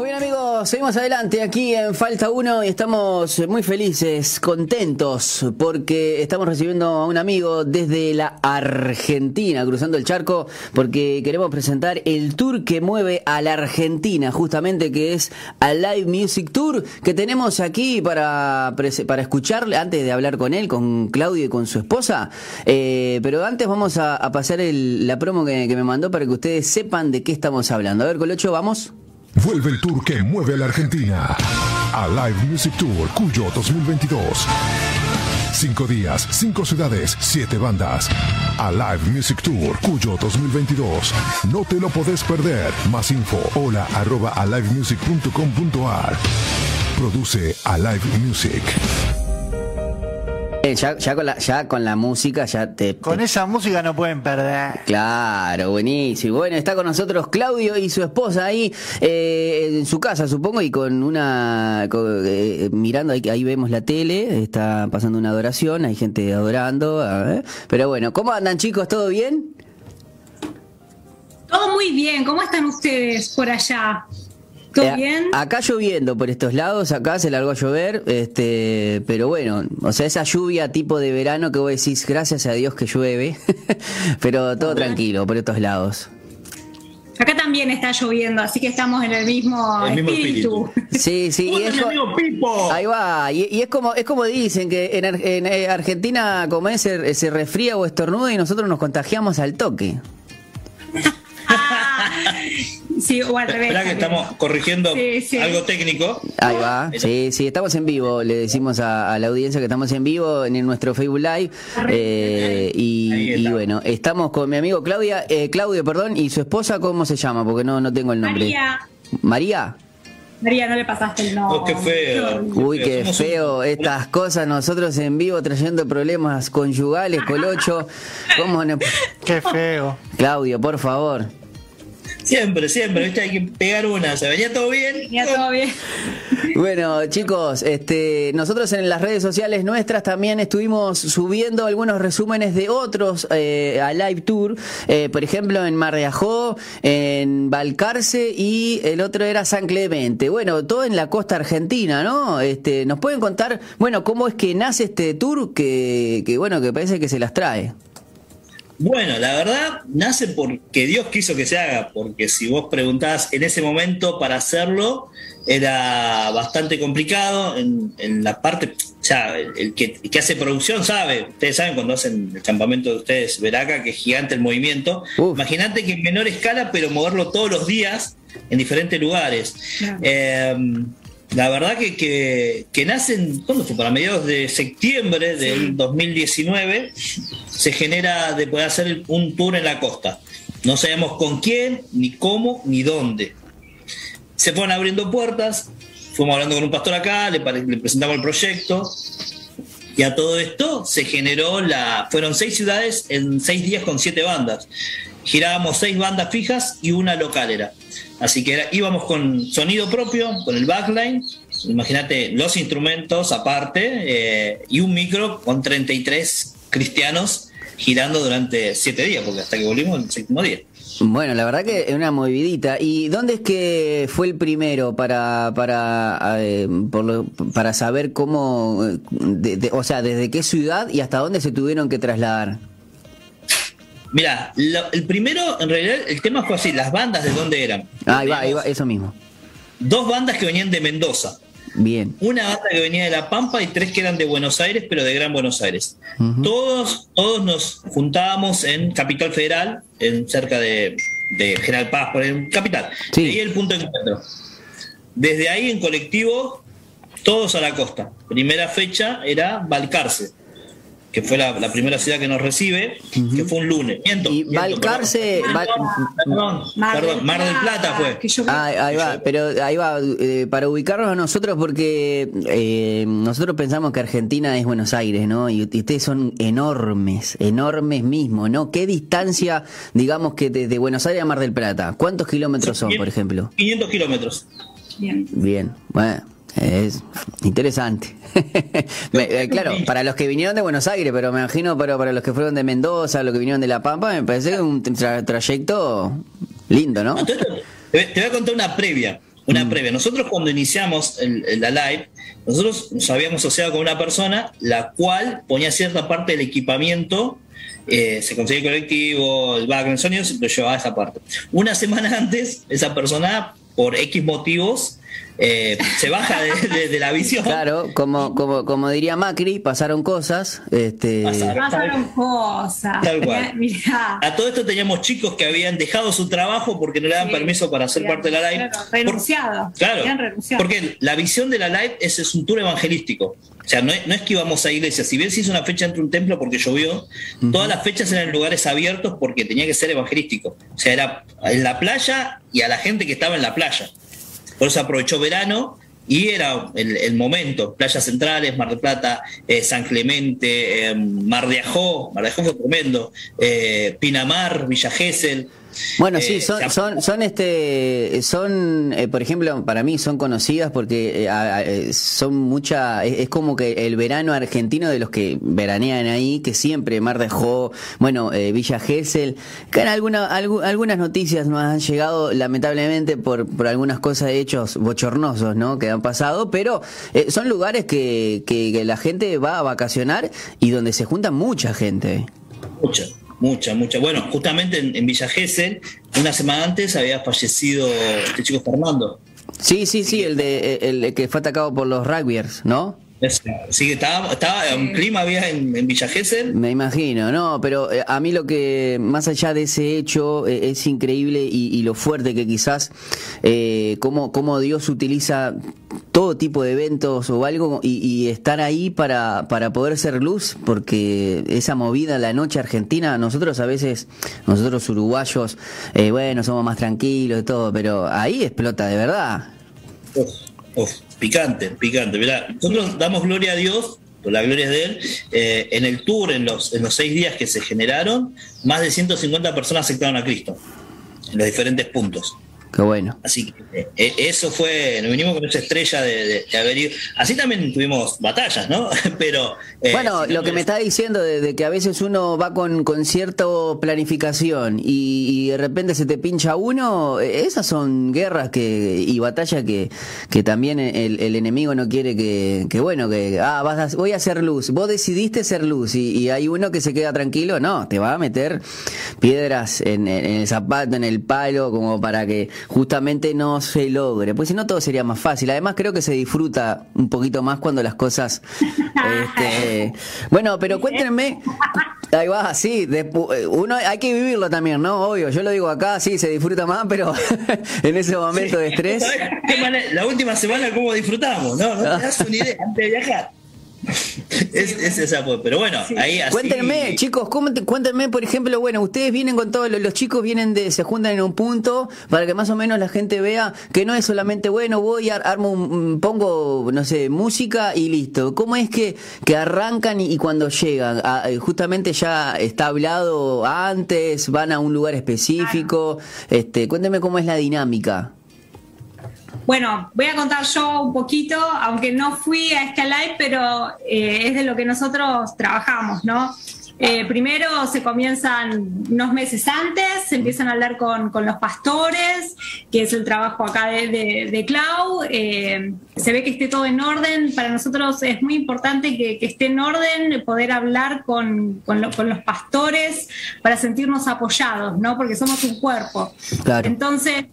Muy bien amigos, seguimos adelante aquí en Falta 1 y estamos muy felices, contentos, porque estamos recibiendo a un amigo desde la Argentina, cruzando el charco, porque queremos presentar el tour que mueve a la Argentina, justamente que es a Live Music Tour, que tenemos aquí para, para escucharle, antes de hablar con él, con Claudio y con su esposa. Eh, pero antes vamos a, pasar la promo que, que me mandó para que ustedes sepan de qué estamos hablando. A ver, Colocho, vamos. Vuelve el tour que mueve a la Argentina. A Live Music Tour Cuyo 2022. Cinco días, cinco ciudades, siete bandas. A Live Music Tour Cuyo 2022. No te lo podés perder. Más info, hola arroba alivemusic.com.ar. Produce Alive Music. Eh, ya, con la, ya con la música, ya te. Con esa música no pueden perder. Claro, buenísimo. Bueno, está con nosotros Claudio y su esposa ahí eh, en su casa, supongo, y con una. Eh, mirando, ahí, ahí vemos la tele, está pasando una adoración, hay gente adorando. Pero bueno, ¿cómo andan chicos? ¿Todo bien? Todo muy bien. ¿Cómo están ustedes por allá? ¿Todo eh, bien? Acá lloviendo por estos lados, acá se largó a llover, este, pero bueno, o sea, esa lluvia tipo de verano que vos decís, gracias a Dios que llueve, pero todo tranquilo por estos lados. Acá también está lloviendo, así que estamos en el mismo, espíritu. Sí, sí. y es Ahí va. Y, es como es como dicen que en, en eh, Argentina como es, se, se resfría o estornuda y nosotros nos contagiamos al toque. Sí, o al revés. que estamos corrigiendo algo técnico. Ahí va, sí, sí, estamos en vivo. Le decimos a, la audiencia que estamos en vivo en nuestro Facebook Live. Eh, y, bueno, estamos con mi amigo Claudia, eh, Claudio, perdón, y su esposa, ¿cómo se llama? Porque no, no tengo el nombre. María. María. María, no le pasaste el nombre. Oh, qué feo. Uy, qué feo. Estas cosas, nosotros en vivo trayendo problemas conyugales, colocho. ¿Cómo no? Qué feo. Claudio, por favor. Siempre, siempre, ¿viste? Hay que pegar una. ¿Se venía todo bien? Venía todo bien. Bueno, chicos, este, nosotros en las redes sociales nuestras también estuvimos subiendo algunos resúmenes de otros eh, a Live Tour. Eh, por ejemplo, en Mar de Ajó, en Balcarce y el otro era San Clemente. Bueno, todo en la costa argentina, ¿no? Este, ¿Nos pueden contar, bueno, cómo es que nace este tour que, que bueno, que parece que se las trae? Bueno, la verdad nace porque Dios quiso que se haga, porque si vos preguntás en ese momento para hacerlo, era bastante complicado en, la parte, ya el, que, hace producción sabe, ustedes saben cuando hacen el campamento de ustedes, Veraca, que es gigante el movimiento, imagínate que en menor escala, pero moverlo todos los días en diferentes lugares. Em, la verdad que, que, que, nacen, ¿cuándo fue? Para mediados de septiembre del 2019 se genera de poder hacer un tour en la costa. No sabemos con quién, ni cómo, ni dónde. Se fueron abriendo puertas, fuimos hablando con un pastor acá, le, presentamos el proyecto, y a todo esto se generó la. Fueron seis ciudades en seis días con siete bandas. Girábamos seis bandas fijas y una local era. Así que íbamos con sonido propio, con el backline, imagínate los instrumentos aparte eh, y un micro con 33 cristianos girando durante siete días, porque hasta que volvimos el séptimo día. Bueno, la verdad que es una movidita. ¿Y dónde es que fue el primero para para eh, para saber cómo, o sea, desde qué ciudad y hasta dónde se tuvieron que trasladar? Mira, el primero, en realidad, el tema fue así, las bandas de dónde eran. Ah, ahí va, ahí va, eso mismo. Dos bandas que venían de Mendoza. Bien. Una banda que venía de La Pampa y tres que eran de Buenos Aires, pero de Gran Buenos Aires. Todos, todos nos juntábamos en Capital Federal, en cerca de, General Paz, por el Capital. Sí. Ahí el punto de encuentro. Desde ahí en colectivo, todos a la costa. Primera fecha era Balcarce que fue la, primera ciudad que nos recibe, que fue un lunes. Miento, y Balcarce. Perdón, perdón, Mar del Plata fue. Ah, ahí va, pero ahí va, eh, para ubicarnos a nosotros, porque eh, nosotros pensamos que Argentina es Buenos Aires, ¿no? Y, ustedes son enormes, enormes mismo, ¿no? ¿Qué distancia, digamos que desde Buenos Aires a Mar del Plata? ¿Cuántos kilómetros son, por ejemplo? 500 kilómetros. Bien. Bien, bueno. Es interesante. Eh, claro, para los que vinieron de Buenos Aires, pero me imagino para, para los que fueron de Mendoza, los que vinieron de La Pampa, me parece un trayecto lindo, ¿no? te, voy a contar una previa. una mm. previa. Nosotros cuando iniciamos la live, nosotros nos habíamos asociado con una persona la cual ponía cierta parte del equipamiento eh, se conseguía el colectivo, el background sonido, lo llevaba a esa parte. Una semana antes, esa persona, por X motivos, eh, se baja de, la visión. Claro, como, como, como diría Macri, pasaron cosas. Este... Pasaron, cosas. Tal cual. A todo esto teníamos chicos que habían dejado su trabajo porque no le daban permiso para ser parte de la live. Claro, renunciado. claro, porque la visión de la live es, es un tour evangelístico. O sea, no es, que íbamos a iglesia. Si bien se hizo una fecha entre un templo porque llovió, todas las fechas eran en lugares abiertos porque tenía que ser evangelístico. O sea, era en la playa y a la gente que estaba en la playa. Por eso aprovechó verano y era el, momento. Playas Centrales, Mar de Plata, eh, San Clemente, eh, Mar de Ajó, Mar de Ajó fue tremendo, eh, Pinamar, Villa Gesell. Bueno, sí, eh, son, son, son, este, son, eh, por ejemplo, para mí son conocidas porque eh, son mucha, es, como que el verano argentino de los que veranean ahí, que siempre Mar de Jo, bueno, Villa Gesell, que alguna, algunas noticias nos han llegado lamentablemente por, por algunas cosas, hechos bochornosos, ¿no? Que han pasado, pero son lugares que, que, la gente va a vacacionar y donde se junta mucha gente. Mucha. Mucha, mucha. Bueno, justamente en, Villa Gesell, una semana antes había fallecido este chico Fernando. Sí, sí, sí, el de el que fue atacado por los rugbyers, ¿no? Sí, que estaba, estaba un clima había en, Villa Gesell. Me imagino, no, pero eh, a mí lo que, más allá de ese hecho, eh, es increíble y, lo fuerte que quizás, eh, cómo, cómo, Dios utiliza todo tipo de eventos o algo y, estar ahí para, para poder ser luz, porque esa movida, la noche argentina, nosotros a veces, nosotros uruguayos, bueno, somos más tranquilos y todo, pero ahí explota de verdad. Uf, picante, picante. Mirá, nosotros damos gloria a Dios, por la gloria de Él, eh, en el tour, en los, en los seis días que se generaron, más de 150 personas aceptaron a Cristo, en los diferentes puntos. Qué bueno. Así que eh, eso fue, nos vinimos con esa estrella de, haber ido. Así también tuvimos batallas, ¿no? Pero. Eh, bueno, lo que me está diciendo de, que a veces uno va con, con cierta planificación y, de repente se te pincha uno, eh, esas son guerras que y batallas que, que también el, enemigo no quiere que, que bueno, que ah, vas voy a hacer luz. Vos decidiste ser luz y, hay uno que se queda tranquilo, no, te va a meter piedras en, en el zapato, en el palo, como para que justamente no se logre, pues si no todo sería más fácil. Además creo que se disfruta un poquito más cuando las cosas... Este, bueno, pero cuéntenme, ahí va, sí, uno hay que vivirlo también, ¿no? Obvio, yo lo digo acá, sí, se disfruta más, pero en ese momento de estrés... La última semana, ¿cómo disfrutamos? No, no te das una idea antes de viajar es, esa pero bueno, ahí así... Cuéntenme, chicos, cuéntenme, por ejemplo, bueno, ustedes vienen con todos los, chicos vienen de, se juntan en un punto para que más o menos la gente vea que no es solamente, bueno, voy, a, armo un, pongo, no sé, música y listo. ¿Cómo es que, que arrancan y, cuando llegan? Ah, eh, justamente ya está hablado antes, van a un lugar específico, este, cuéntenme cómo es la dinámica. Bueno, voy a contar yo un poquito, aunque no fui a esta live, pero eh, es de lo que nosotros trabajamos, ¿no? Eh, primero se comienzan unos meses antes, se empiezan a hablar con, los pastores, que es el trabajo acá de, Clau. Eh, se ve que esté todo en orden. Para nosotros es muy importante que, esté en orden, poder hablar con, los pastores para sentirnos apoyados, ¿no? Porque somos un cuerpo. Claro. Entonces,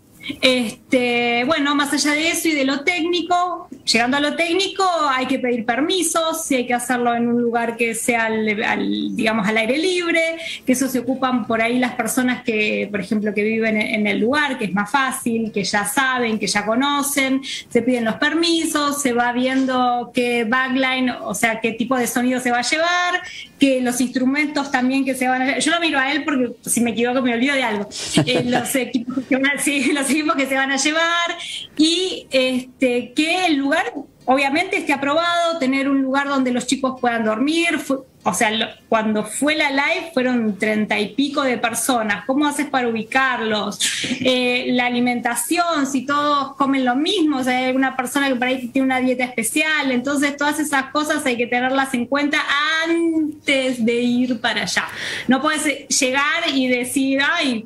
este, bueno, más allá de eso y de lo técnico, llegando a lo técnico hay que pedir permisos, si hay que hacerlo en un lugar que sea, al, digamos, al aire libre, que eso se ocupan por ahí las personas que, por ejemplo, que viven en el lugar, que es más fácil, que ya saben, que ya conocen, se piden los permisos, se va viendo qué backline, o sea, qué tipo de sonido se va a llevar, que los instrumentos también que se van a... Yo lo miro a él porque si me equivoco me olvido de algo. Eh, los equipos que van, sí, los que se van a llevar y este, que el lugar obviamente esté aprobado, tener un lugar donde los chicos puedan dormir. o sea, cuando fue la live fueron treinta y pico de personas. ¿Cómo haces para ubicarlos? Eh, la alimentación, si todos comen lo mismo, o sea, hay alguna persona que por ahí tiene una dieta especial. Entonces, todas esas cosas hay que tenerlas en cuenta antes de ir para allá. No puedes llegar y decir, ay,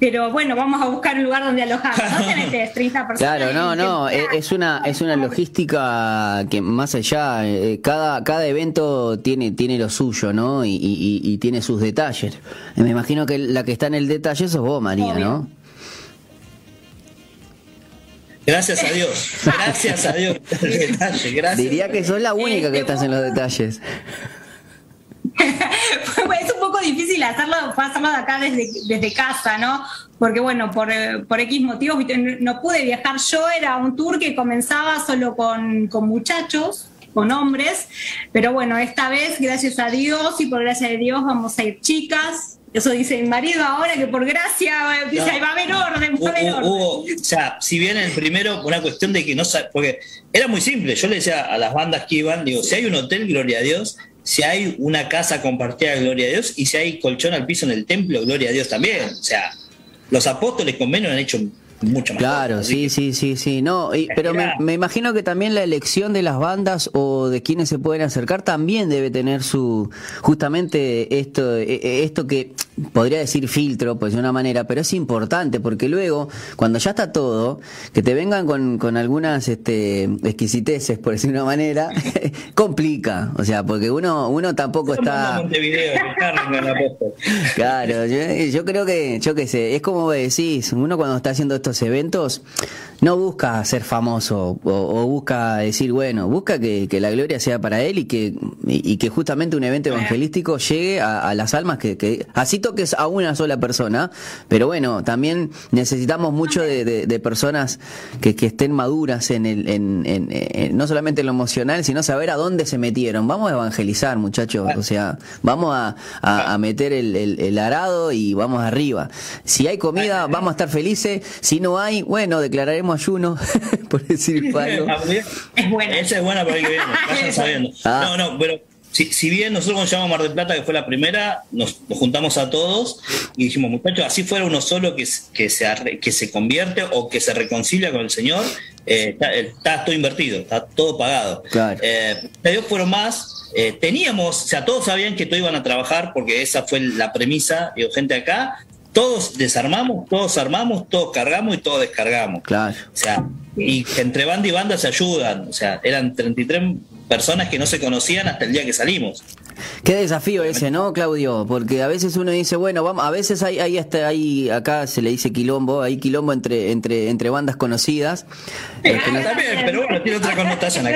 pero bueno, vamos a buscar un lugar donde alojar. No te metes 30 personas. Claro, no, no, es una, es una logística que más allá, eh, cada, cada evento tiene, tiene lo suyo, ¿no? Y, y, y tiene sus detalles. Me imagino que la que está en el detalle sos vos, María, ¿no? Gracias a Dios, gracias a Dios. Diría que sos la única que estás en los detalles. Difícil hacerlo, hacerlo de acá desde, desde casa, ¿no? Porque bueno, por, por X motivos no pude viajar. Yo, era un tour que comenzaba solo con, con muchachos, con hombres, pero bueno, esta vez, gracias a Dios y por gracia de Dios, vamos a ir chicas, eso dice mi marido ahora que por gracia dice, va a haber orden, va a haber orden. o sea, si bien el primero, una cuestión de que no porque era muy simple, yo le decía a las bandas que iban, digo, si hay un hotel, gloria a Dios, si hay una casa compartida, gloria a Dios, y si hay colchón al piso en el templo, gloria a Dios también. O sea, los apóstoles con menos han hecho mucho. Claro, sí, sí, sí, sí. No, pero me, imagino que también la elección de las bandas o de quienes se pueden acercar también debe tener su justamente esto e, e, esto que podría decir filtro, pues de una manera, pero es importante porque luego cuando ya está todo, que te vengan con, con algunas este, exquisiteces, por decir una manera, complica, o sea, porque uno uno tampoco está Claro, yo, yo creo que yo qué sé, es como decís, uno cuando está haciendo esto eventos no busca ser famoso o, busca decir, bueno, busca que, la gloria sea para él y que, y, que justamente un evento evangelístico llegue a, las almas que, así toques a una sola persona, pero bueno, también necesitamos mucho de, personas que, estén maduras en el, en, no solamente en lo emocional, sino saber a dónde se metieron. Vamos a evangelizar, muchachos, o sea, vamos a, meter el, el, arado y vamos arriba. Si hay comida, vamos a estar felices. Si no hay, bueno, declararemos ayuno, por decir algo. es buena. Esa es buena para el que viene, vayan sabiendo. Ah. No, no, pero si, bien nosotros cuando llamamos Mar del Plata, que fue la primera, nos, juntamos a todos y dijimos, muchachos, así fuera uno solo que, que, se, que se convierte o que se reconcilia con el Señor, eh, está, todo invertido, está todo pagado. Claro. Eh, Dios fueron más. Eh, teníamos, o sea, todos sabían que todos iban a trabajar porque esa fue la premisa, digo, gente acá, todos desarmamos, todos armamos, todos cargamos y todos descargamos. Claro. O sea, y entre banda y banda se ayudan. O sea, eran 33 personas que no se conocían hasta el día que salimos. Qué desafío ese, ¿no, Claudio? Porque a veces uno dice, bueno, vamos, a veces hay, hay hasta ahí, acá se le dice quilombo, hay quilombo entre, entre, entre bandas conocidas. también, pero bueno, tiene otra connotación.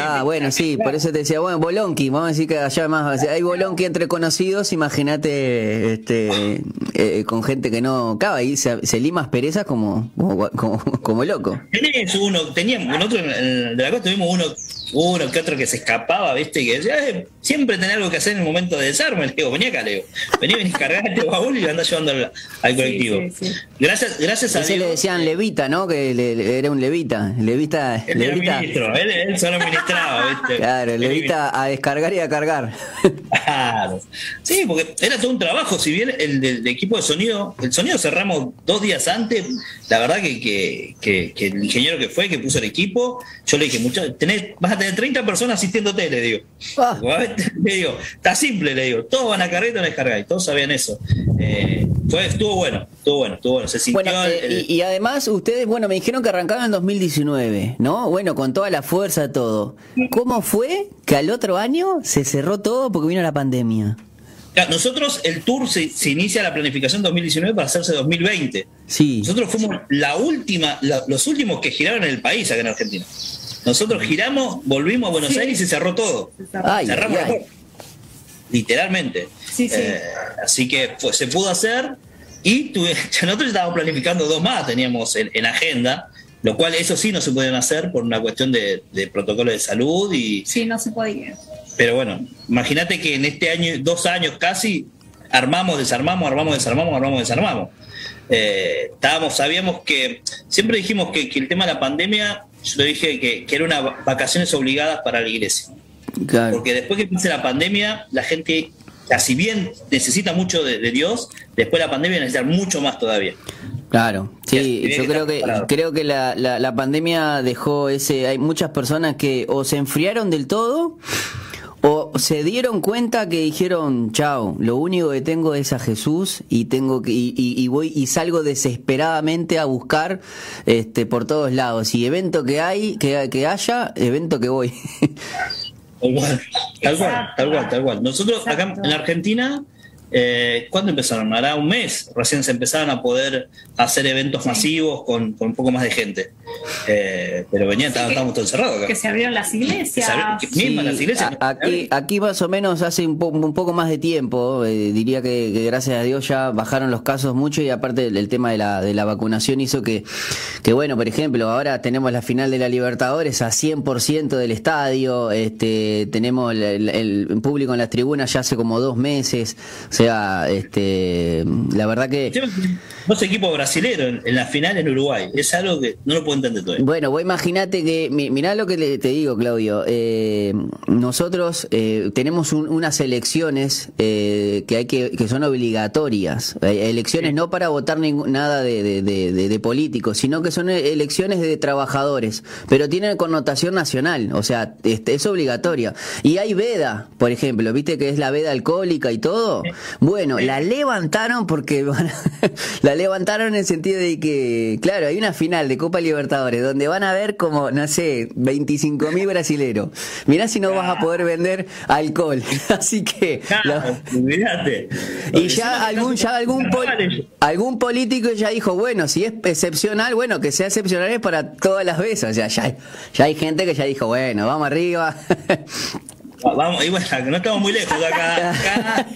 ah, bueno, sí, por eso te decía, bueno, bolonqui, vamos a decir que allá más, hay bolonqui entre conocidos, imagínate este eh, con gente que no, acaba ahí se, se lima asperezas como, como, como, loco. Tenés uno, teníamos, nosotros de la costa tuvimos uno uno que otro que se escapaba, ¿viste? Y que decía, eh, siempre tenía algo que hacer en el momento de desarme. Le digo, venía acá, le digo, vení, vení, cargar este baúl y lo andás llevando al, colectivo. Gracias, gracias a Ese le decían levita, ¿no? Que le, era un levita. Levita. Él levita. ministro, él, él, solo ministraba, ¿viste? Claro, levita a descargar y a cargar. Claro. Sí, porque era todo un trabajo. Si bien el del equipo de sonido, el sonido cerramos dos días antes, la verdad que, que, que, el ingeniero que fue, que puso el equipo, yo le dije, muchachos, tenés, vas a tener 30 personas asistiéndote, le digo. Ah. Le digo, está simple, le digo, todos van a cargar y a descargar, y todos sabían eso. Eh, fue, estuvo bueno, estuvo bueno, estuvo bueno. Se sintió eh, y, además, ustedes, bueno, me dijeron que arrancaban en 2019, ¿no? Bueno, con toda la fuerza, todo. ¿Cómo fue que al otro año se cerró todo porque vino la pandemia? Nosotros, el tour se, inicia la planificación 2019 para hacerse 2020. Sí. Nosotros fuimos la última, los últimos que giraron en el país acá en Argentina. Nosotros giramos, volvimos a Buenos Aires y se cerró todo. Cerramos la Literalmente. Eh, así que pues, se pudo hacer y nosotros estábamos planificando dos más, teníamos en, agenda, lo cual eso sí no se podían hacer por una cuestión de, protocolo de salud y... Sí, no se podía. Pero bueno, imagínate que en este año, dos años casi, armamos, desarmamos, armamos, desarmamos, armamos, desarmamos. Eh, estábamos, sabíamos que, siempre dijimos que, el tema de la pandemia, yo le dije que, que era una vacaciones obligadas para la iglesia. Porque después que empiece la pandemia, la gente, si bien necesita mucho de, Dios, después de la pandemia necesita mucho más todavía. Claro, sí, yo creo que creo que la, la, pandemia dejó ese, hay muchas personas que o se enfriaron del todo o se dieron cuenta que dijeron, chao, lo único que tengo es a Jesús y tengo que y, y, voy y salgo desesperadamente a buscar este por todos lados y evento que hay, que, que haya, evento que voy. Tal cual, tal cual, tal cual. Nosotros acá en Argentina eh, ¿Cuándo empezaron? Hará un mes. Recién se empezaron a poder hacer eventos masivos con, un poco más de gente. Eh, pero venían, estábamos todos encerrados acá. Que se abrieron las iglesias. las iglesias. aquí, aquí más o menos hace un, poco más de tiempo. Eh, diría que, gracias a Dios ya bajaron los casos mucho y aparte el, tema de la, de la vacunación hizo que, que, bueno, por ejemplo, ahora tenemos la final de la Libertadores a 100% del estadio. Este, tenemos el, público en las tribunas ya hace como dos meses. O sea, este, la verdad que... Dos equipos brasileños en, la final en Uruguay. Es algo que no lo puedo entender todavía. Bueno, vos imagínate que, mirá lo que te digo, Claudio. Eh, nosotros eh, tenemos unas elecciones eh, que hay que, que son obligatorias. Elecciones no para votar nada de, de, políticos, sino que son elecciones de trabajadores, pero tienen connotación nacional, o sea, este, es obligatoria. Y hay veda, por ejemplo, viste que es la veda alcohólica y todo. Bueno, la levantaron porque la levantaron en el sentido de que, claro, hay una final de Copa Libertadores donde van a ver como, no sé, 25 mil brasileros. Mirá si no vas a poder vender alcohol. Así que... Y ya algún, ya algún, algún político ya dijo, bueno, si es excepcional, bueno, que sea excepcional es para todas las veces. O sea, ya, ya hay gente que ya dijo, bueno, vamos arriba. Vamos, y bueno, no estamos muy lejos acá.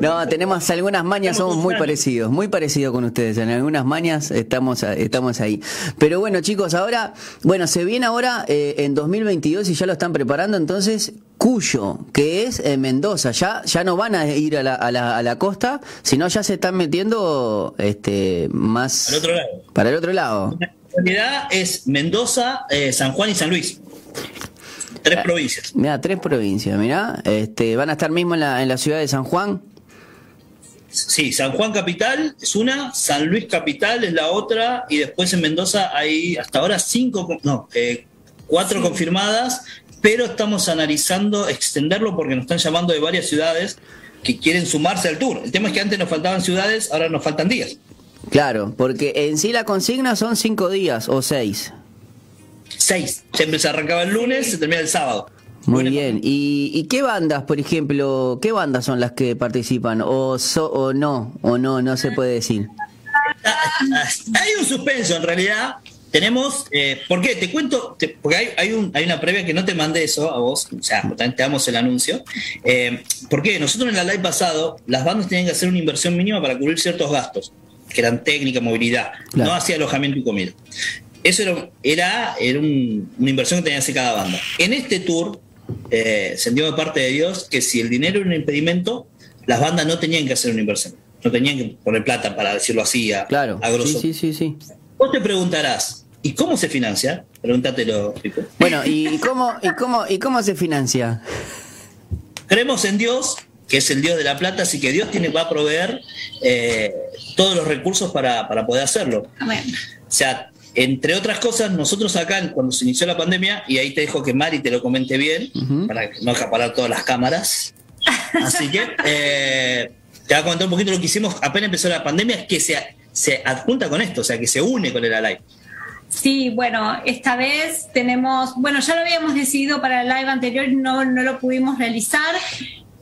no, tenemos algunas mañas, somos muy parecidos, muy parecidos con ustedes. En algunas mañas estamos, estamos ahí. Pero bueno, chicos, ahora, bueno, se viene ahora eh, en 2022 y ya lo están preparando, entonces, Cuyo, que es en Mendoza. Ya, ya no van a ir a la, a la, a la costa, sino ya se están metiendo este, más. Para el otro lado. Para el otro lado. En realidad es Mendoza, eh, San Juan y San Luis. Tres ah, provincias. Mira, tres provincias, mira. Este, ¿Van a estar mismo en la, en la ciudad de San Juan? Sí, San Juan Capital es una, San Luis Capital es la otra, y después en Mendoza hay hasta ahora cinco, no, eh, cuatro confirmadas, pero estamos analizando extenderlo porque nos están llamando de varias ciudades que quieren sumarse al tour. El tema es que antes nos faltaban ciudades, ahora nos faltan días. Claro, porque en sí la consigna son cinco días o seis. Seis. Siempre se arrancaba el lunes, se termina el sábado. Muy bien. ¿Y, qué bandas, por ejemplo, qué bandas son las que participan? ¿O, o no? ¿O no? No se puede decir. Hay un suspenso en realidad. Tenemos, eh, ¿por qué? Te cuento, porque hay, hay, un, hay, una previa que no te mandé eso a vos, o sea, te damos el anuncio. Eh, ¿Por qué? Nosotros en la live pasado, las bandas tenían que hacer una inversión mínima para cubrir ciertos gastos, que eran técnica, movilidad, no hacía alojamiento y comida. Eso era, era, una inversión que tenía que hacer cada banda. En este tour eh, se dio de parte de Dios que si el dinero era un impedimento, las bandas no tenían que hacer una inversión. No tenían que poner plata, para decirlo así, a, claro. Sí, sí, sí, Vos te preguntarás, ¿y cómo se financia? Pregúntatelo, Pico. Bueno, ¿y cómo, y cómo, y cómo se financia? Creemos en Dios, que es el Dios de la plata, así que Dios tiene, va a proveer eh, todos los recursos para, para poder hacerlo. Amén. O sea, entre otras cosas, nosotros acá, cuando se inició la pandemia, y ahí te dejo que Mari te lo comente bien, para no acaparar todas las cámaras. Así que eh, te voy a comentar un poquito lo que hicimos apenas empezó la pandemia, que se, se adjunta con esto, o sea, que se une con el Alive. Sí, bueno, esta vez tenemos, bueno, ya lo habíamos decidido para el live anterior, no, no lo pudimos realizar,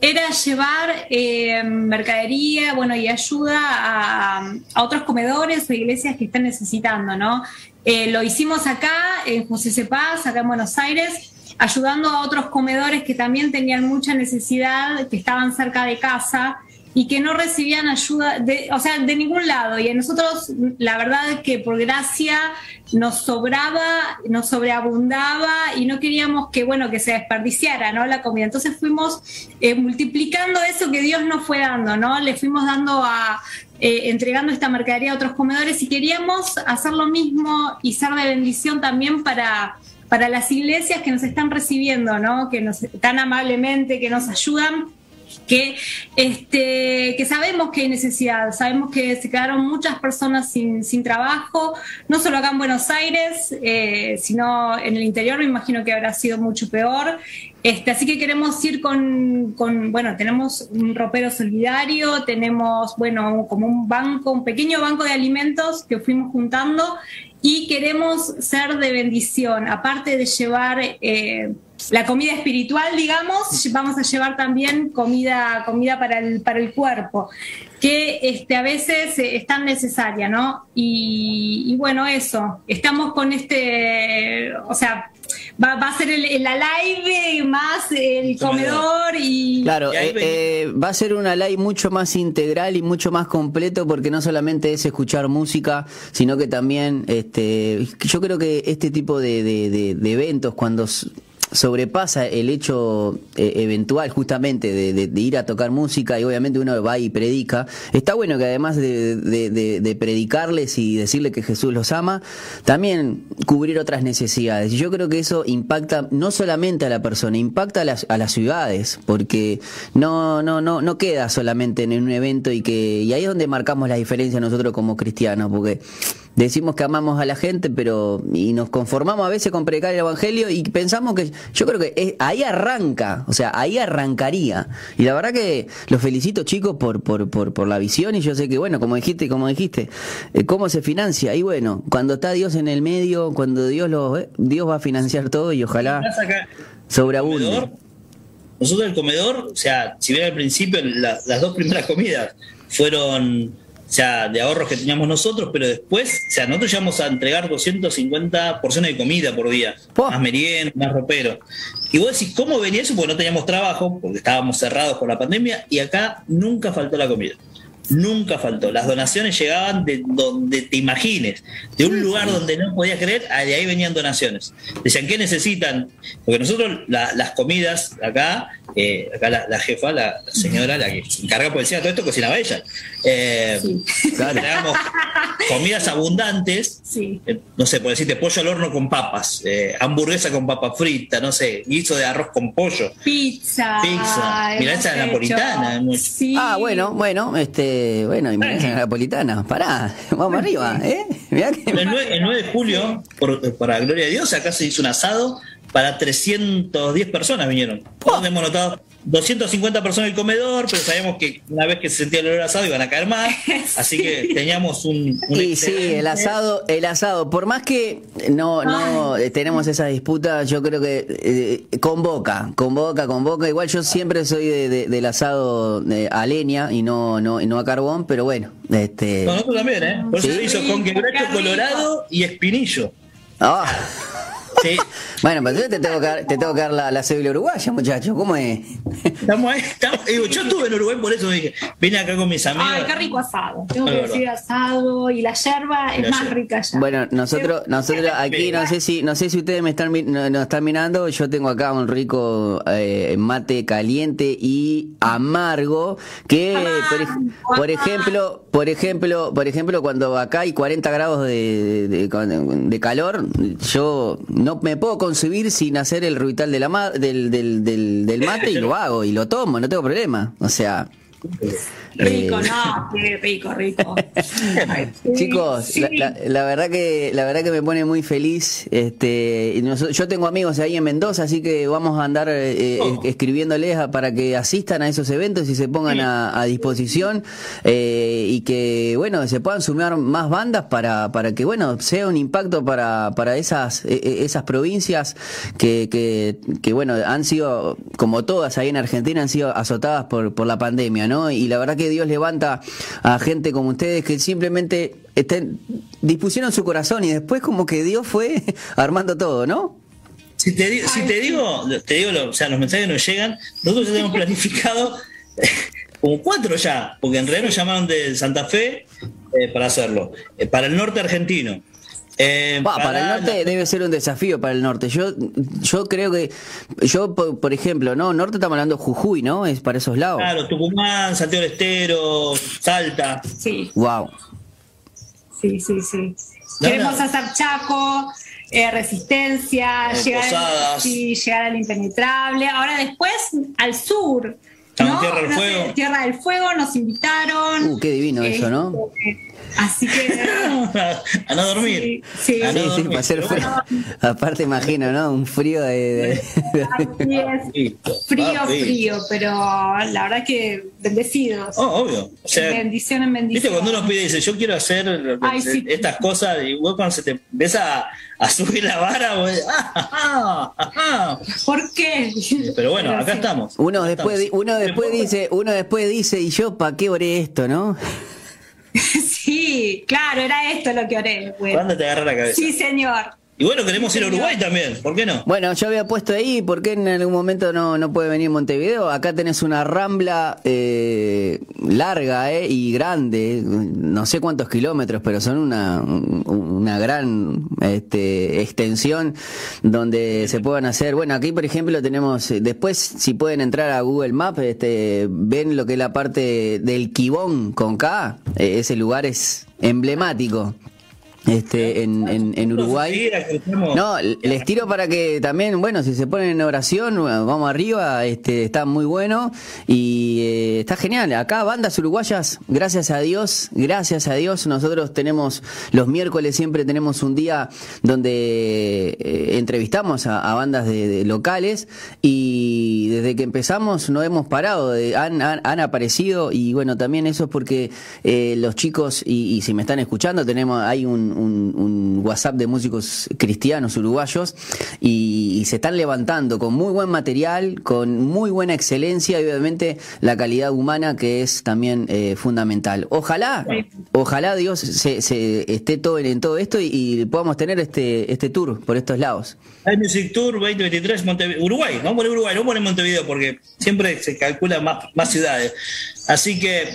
era llevar eh, mercadería bueno, y ayuda a, otros comedores o iglesias que están necesitando, ¿no? Eh, lo hicimos acá, en José Cepaz, acá en Buenos Aires, ayudando a otros comedores que también tenían mucha necesidad, que estaban cerca de casa y que no recibían ayuda, de, o sea, de ningún lado. Y a nosotros, la verdad es que por gracia nos sobraba, nos sobreabundaba y no queríamos que, bueno, que se desperdiciara, ¿no? La comida. Entonces fuimos eh, multiplicando eso que Dios nos fue dando, ¿no? Le fuimos dando a, eh, entregando esta mercadería a otros comedores y queríamos hacer lo mismo y ser de bendición también para para las iglesias que nos están recibiendo, ¿no? Que nos tan amablemente, que nos ayudan que, este, que sabemos que hay necesidad, sabemos que se quedaron muchas personas sin, sin trabajo, no solo acá en Buenos Aires, eh, sino en el interior, me imagino que habrá sido mucho peor. Este, así que queremos ir con, con, bueno, tenemos un ropero solidario, tenemos, bueno, como un banco, un pequeño banco de alimentos que fuimos juntando y queremos ser de bendición, aparte de llevar eh, la comida espiritual, digamos, vamos a llevar también comida, comida para el, para el cuerpo, que este, a veces es tan necesaria, ¿no? Y, y bueno, eso, estamos con este, o sea, Va, va, a ser el, el live más el comedor y... Claro, eh, eh, va a ser una live mucho más integral y mucho más completo porque no solamente es escuchar música, sino que también, este, yo creo que este tipo de, de, de, de eventos, cuando sobrepasa el hecho eh, eventual justamente de, ir a tocar música y obviamente uno va y predica. Está bueno que además de, de, predicarles y decirle que Jesús los ama, también cubrir otras necesidades. Y yo creo que eso impacta no solamente a la persona, impacta a las, a las ciudades, porque no, no, no, no queda solamente en un evento y que, y ahí es donde marcamos la diferencia nosotros como cristianos, porque decimos que amamos a la gente, pero y nos conformamos a veces con predicar el evangelio y pensamos que yo creo que es, ahí arranca, o sea, ahí arrancaría. Y la verdad que los felicito chicos por, por, por, por la visión y yo sé que bueno, como dijiste, como dijiste, eh, cómo se financia y bueno, cuando está Dios en el medio, cuando Dios lo eh, Dios va a financiar todo y ojalá sobreabunde. Nosotros el comedor, o sea, si bien al principio la, las dos primeras comidas fueron o sea, de ahorros que teníamos nosotros, pero después, o sea, nosotros llegamos a entregar 250 porciones de comida por día, oh. más merienda, más ropero. Y vos decís, ¿cómo venía eso? Porque no teníamos trabajo, porque estábamos cerrados por la pandemia, y acá nunca faltó la comida. Nunca faltó. Las donaciones llegaban de donde te imagines, de un lugar donde no podías creer, de ahí venían donaciones. Decían, ¿qué necesitan? Porque nosotros la, las comidas acá, eh, acá la, la, jefa, la señora, la que se encarga por encima de todo esto, cocinaba ella. Eh, sí. claro, comidas abundantes, sí. eh, no sé, por decirte, pollo al horno con papas, eh, hamburguesa con papa frita, no sé, guiso de arroz con pollo. Pizza. Pizza. Mirá esa napolitana. Sí. Ah, bueno, bueno, este, bueno, mirá esa napolitana, pará, vamos arriba, ¿eh? Mirá que... el, 9, el 9 de julio, por, para gloria de Dios, acá se hizo un asado para 310 personas vinieron. Oh. Hemos notado 250 personas en el comedor, pero sabíamos que una vez que se sentía el olor asado iban a caer más, así que teníamos un, un y sí, el asado, el asado, por más que no, no Ay. tenemos esa disputa, yo creo que eh, convoca, convoca, convoca. Igual yo siempre soy de, de, del asado de, a leña y no, no, no a carbón, pero bueno, este. No, nosotros también, ¿eh? Por eso ¿Sí? se hizo con quebracho colorado y espinillo. Ah. Sí. Bueno, pues te tengo que dar, te tengo que dar la, la cédula uruguaya, muchacho. ¿Cómo es? Estamos ahí. Estamos, digo, yo estuve en Uruguay, por eso dije, vine acá con mis amigos. Ay, qué rico asado. Tengo que decir asado y la yerba es más rica allá. Bueno, nosotros, nosotros aquí no sé si, no sé si ustedes me están, nos están mirando. Yo tengo acá un rico eh, mate caliente y amargo que, por, por, ejemplo, por ejemplo, por ejemplo, cuando acá hay 40 grados de, de, de, de calor, yo no me puedo concebir sin hacer el ruital de la ma del, del, del, del, mate y lo hago y lo tomo, no tengo problema. O sea. Rico, eh... no, qué rico, rico. Chicos, sí. la, la, la, verdad que la verdad que me pone muy feliz. Este, yo tengo amigos ahí en Mendoza, así que vamos a andar eh, oh. escribiéndoles a, para que asistan a esos eventos y se pongan sí. a, a, disposición eh, y que bueno se puedan sumar más bandas para, para que bueno sea un impacto para, para esas esas provincias que, que, que bueno han sido como todas ahí en Argentina han sido azotadas por, por la pandemia, ¿no? Y la verdad que Dios levanta a gente como ustedes que simplemente estén, dispusieron su corazón y después como que Dios fue armando todo, ¿no? Si te, si te digo, te digo, o sea, los mensajes nos llegan, nosotros ya tenemos planificado como cuatro ya, porque en realidad nos llamaron de Santa Fe eh, para hacerlo, eh, para el norte argentino. Eh, bah, para, para, el norte la... debe ser un desafío para el norte. Yo, yo creo que, yo por, por, ejemplo, no, norte estamos hablando de Jujuy, ¿no? Es para esos lados. Claro, Tucumán, Santiago del Estero, Salta. Sí. Wow. Sí, sí, sí. No, Queremos no. hacer Chaco, eh, Resistencia, eh, llegar, sí, llegar al impenetrable. Ahora después al sur. ¿no? Tierra del Fuego. Tierra del Fuego, nos invitaron. Uh, qué divino eso, ¿no? Eh, Así que. a no dormir. Sí, sí. A no Sí, sí, dormir. para hacer frío. Aparte imagino, ¿no? Un frío de... de- Así es. listo. Frío, frío, pero la verdad que bendecidos. Oh, obvio. O sea, bendición en bendición. Viste cuando uno pide dice yo quiero hacer Ay, sí. estas cosas y vos cuando se te empieza a, a subir la vara vos, ah, ah, ah, ah. ¿Por qué? pero bueno acá sí. estamos Uno Acá después, di- estamos. uno después Después, dice, uno después dice, ¿y yo para qué oré esto, no? Sí, claro, era esto lo que oré. Bueno. ¿cuándo te agarra la cabeza? Sí, señor. Y bueno queremos ir a Uruguay también ¿por qué no? Bueno, yo había puesto ahí, ¿por qué en algún momento no, no puede venir Montevideo? Acá tenés una rambla eh, larga eh, y grande, no sé cuántos kilómetros, pero son una, un- una gran este, extensión donde se puedan hacer. Bueno, aquí por ejemplo tenemos, eh, después si pueden entrar a Google Maps, este, ven lo que es la parte del Quibón con K, eh, ese lugar es emblemático. Este, en, en, en Uruguay. No, les tiro para que también, bueno, si se ponen en oración, bueno, vamos arriba, este, está muy bueno. Y eh, está genial. Acá bandas uruguayas, gracias a Dios, gracias a Dios, nosotros tenemos los miércoles siempre tenemos un día donde eh, entrevistamos a, a bandas de, de locales. Y desde que empezamos no hemos parado, de- han, han, han aparecido. Y bueno, también eso es porque eh, los chicos, y, y si me están escuchando, tenemos, hay un, un- un WhatsApp de músicos cristianos uruguayos y, y se están levantando con muy buen material, con muy buena excelencia y obviamente la calidad humana que es también eh, fundamental. Ojalá, ojalá Dios se, se esté todo en, en todo esto y, y podamos tener este, este tour por estos lados. Hay Music Tour 2023 Montevideo, Uruguay, vamos a poner Uruguay, no poner Montevideo porque siempre se calcula más, más ciudades. Así que.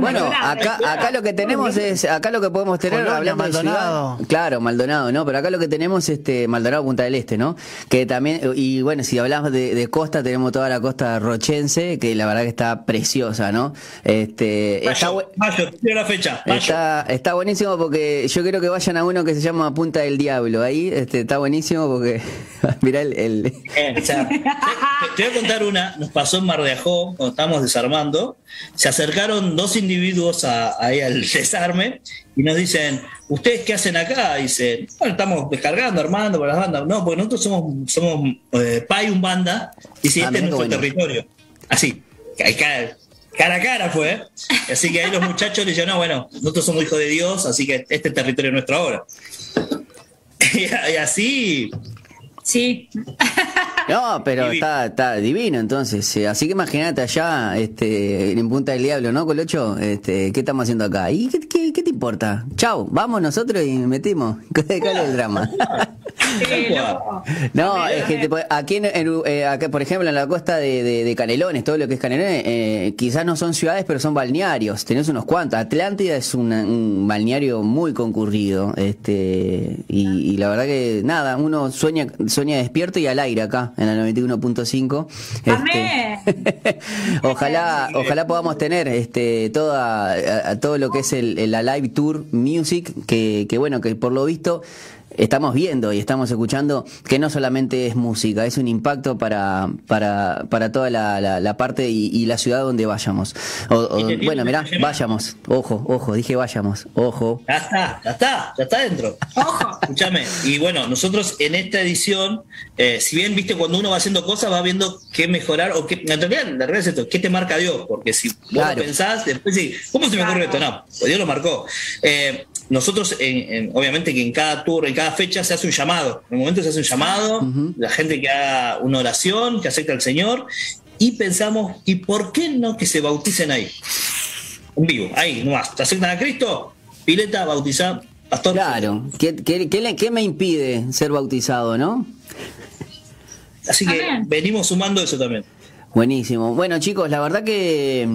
Bueno, acá, acá lo que tenemos es, acá lo que podemos tener, Colonia, hablando de Maldonado. ciudad, claro, Maldonado, ¿no? Pero acá lo que tenemos, este, Maldonado, Punta del Este, ¿no? Que también, y bueno, si hablamos de, de costa, tenemos toda la costa rochense, que la verdad que está preciosa, ¿no? Este, está, Mayo, tiro la fecha. Mayo. está, está buenísimo porque yo quiero que vayan a uno que se llama Punta del Diablo, ahí, este, está buenísimo porque, mirá el, el- Eh, o sea, te, te voy a contar una, nos pasó en Mar de Ajó, cuando estábamos desarmando, se acercaron dos individuos a- ahí al desarme y nos dicen, ¿ustedes qué hacen acá? Dicen, bueno, estamos descargando, armando por las bandas. No, porque nosotros somos, somos eh, Pai un banda, y si Ah, este es nuestro bueno. territorio. Así, ca- ca- cara a cara fue. ¿eh? Así que ahí los muchachos le dijeron, no, bueno, nosotros somos hijos de Dios, así que este es territorio nuestro ahora. y así, Sí. No, pero está, está divino, entonces. eh, Así que imagínate allá, este, en Punta del Diablo, ¿no, Colocho? Este, ¿qué estamos haciendo acá? ¿Y qué, qué- qué te importa? Chau, vamos nosotros y metimos. ¿Cuál es el drama? Sí. No, es que te aquí, en, eh, acá, por ejemplo, en la costa de, de- de Canelones, todo lo que es Canelones, eh, quizás no son ciudades, pero son balnearios. Tenés unos cuantos. Atlántida es una- un balneario muy concurrido. este y, y la verdad que, nada, uno sueña sueña despierto y al aire acá, en la 91.5. Amén. Este, ojalá, ojalá podamos tener este toda a- a todo lo que es el, el- la live tour music, que, que bueno, que por lo visto estamos viendo y estamos escuchando que no solamente es música, es un impacto para, para, para toda la, la- la parte y, y la ciudad donde vayamos. O- o- bueno, mirá, vayamos. Ojo, ojo, dije vayamos. Ojo. Ya está, ya está, ya está dentro. Ojo. Escúchame, y bueno, nosotros en esta edición, eh, si bien, viste, cuando uno va haciendo cosas, va viendo qué mejorar, o qué, en realidad, la realidad es esto, qué te marca Dios, porque si vos Claro. lo pensás, después sí, ¿cómo se me ocurre esto? No, pues Dios lo marcó. Eh, nosotros, en- en- obviamente que en cada tour, en cada fecha se hace un llamado. En un momento se hace un llamado, la gente que haga una oración, que acepta al Señor, y pensamos, ¿y por qué no que se bauticen ahí? En vivo, ahí, nomás. ¿Te aceptan a Cristo? Pileta, bautizar, pastor. Claro. ¿Qué, qué, qué le- qué me impide ser bautizado, no? Así que Amén. venimos sumando eso también. Buenísimo. Bueno, chicos, la verdad que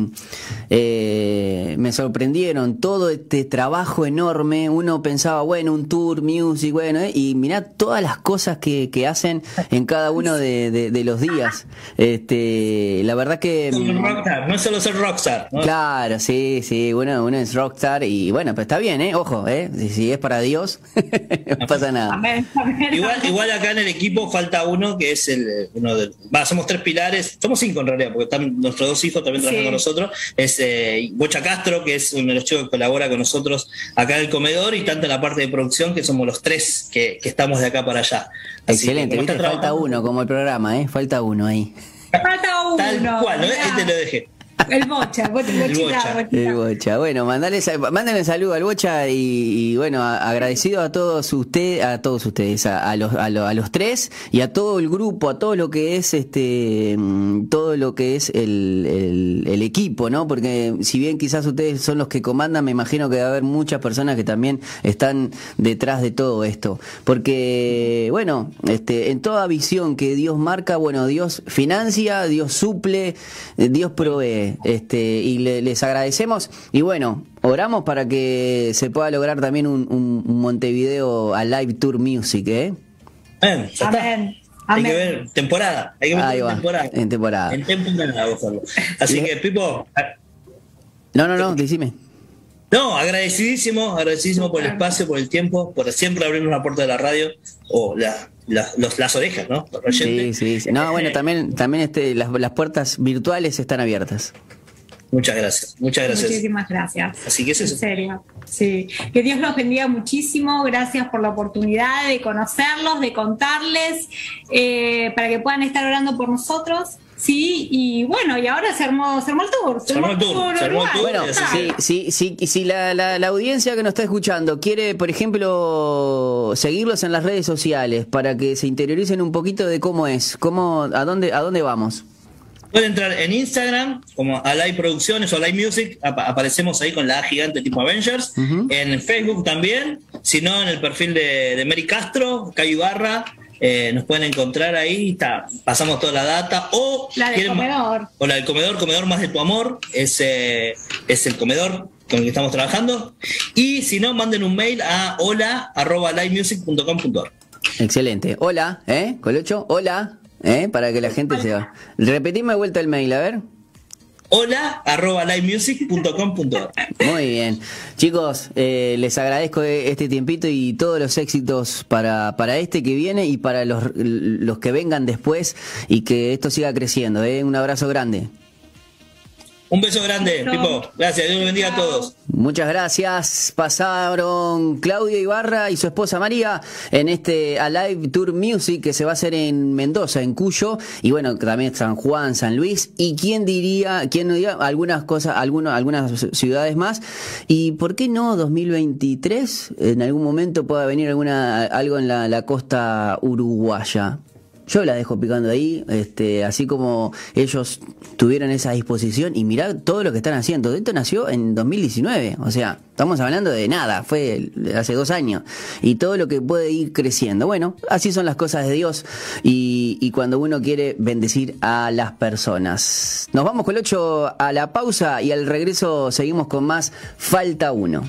eh, me sorprendieron todo este trabajo enorme. Uno pensaba, bueno, un tour, music, bueno, eh, y mirá todas las cosas que, que hacen en cada uno de, de- de los días. Este, la verdad que. Rockstar, no es solo ser rockstar. ¿no? Claro, sí, sí, uno, uno es rockstar y bueno, pero está bien, ¿eh? Ojo, ¿eh? Si, si es para Dios, no pasa nada. Amén. Amén. Igual, igual acá en el equipo falta uno que es el eh, uno de. Va, somos tres pilares, somos cinco en realidad, porque están nuestros dos hijos también trabajando con nosotros. Es eh, Bocha Castro, que es uno de los chicos que colabora con nosotros acá en el comedor, y tanto en la parte de producción, que somos los tres que, estamos de acá para allá. Excelente, falta uno como el programa, ¿eh? Falta uno ahí. Falta uno. Tal cual, ¿eh? este lo dejé. El bocha, el bocha. El bocha. Bueno, mandale, mándenle saludo al bocha y, bueno, agradecido a todos ustedes, a todos ustedes, a, los, a, los tres y a todo el grupo, a todo lo que es este, mm, todo lo que es el, el, equipo, ¿no? Porque si bien quizás ustedes son los que comandan, me imagino que va a haber muchas personas que también están detrás de todo esto. Porque, bueno, este, en toda visión que Dios marca, bueno, Dios financia, Dios suple, Dios provee este, y les agradecemos. Y bueno, oramos para que se pueda lograr también un, Montevideo a Live Tour Music, ¿eh? Amén. Hay que ver temporada. Hay que ver temporada. En temporada. En temporada, Así que, Pipo. No, no, no, decime. No, agradecidísimo, agradecidísimo por el espacio, por el tiempo, por siempre abrirnos la puerta de la radio o la, las orejas, ¿no? Sí, sí, sí. No, bueno, también, también este, las, las puertas virtuales están abiertas. Muchas gracias, muchas gracias. Muchísimas gracias. Así que es eso. En serio, sí. Que Dios los bendiga muchísimo. Gracias por la oportunidad de conocerlos, de contarles, eh, para que puedan estar orando por nosotros. Sí, y bueno, y ahora se armó, se armó el tour. Se armó el tour. Se armó el tour bueno, si, la, la, la, audiencia que nos está escuchando quiere, por ejemplo, seguirlos en las redes sociales para que se interioricen un poquito de cómo es, cómo, a dónde, a dónde vamos. Pueden entrar en Instagram, como Alay Producciones o Alay Music, aparecemos ahí con la A gigante tipo Avengers. En Facebook también, si no, en el perfil de, de Mary Castro, Cayo Barra eh, nos pueden encontrar ahí, está, pasamos toda la data. O la del comedor. O la del comedor, comedor más de tu amor, es, es el comedor con el que estamos trabajando. Y si no, manden un mail a hola arroba Excelente. Hola, ¿eh? Colocho, hola, ¿eh? Para que la gente se va. Repetime vuelta el mail, a ver hola arroba livemusic.com.ar. Muy bien. Chicos, eh, les agradezco este tiempito y todos los éxitos para, para este que viene y para los, los que vengan después y que esto siga creciendo. ¿eh? Un abrazo grande. Un beso grande, Pipo. Gracias, Dios bendiga a todos. Muchas gracias. Pasaron Claudia Ibarra y su esposa María en este Alive Tour Music que se va a hacer en Mendoza, en Cuyo, y bueno, también San Juan, San Luis, y quién diría, quién no diría, algunas cosas, algunos, algunas ciudades más. ¿Y por qué no 2023? En algún momento pueda venir alguna, algo en la costa uruguaya. Yo la dejo picando ahí, este, así como ellos tuvieron esa disposición y mirá todo lo que están haciendo. Esto nació en 2019, o sea, estamos hablando de nada, fue hace dos años. Y todo lo que puede ir creciendo. Bueno, así son las cosas de Dios y, y cuando uno quiere bendecir a las personas. Nos vamos con el 8 a la pausa y al regreso seguimos con más Falta uno.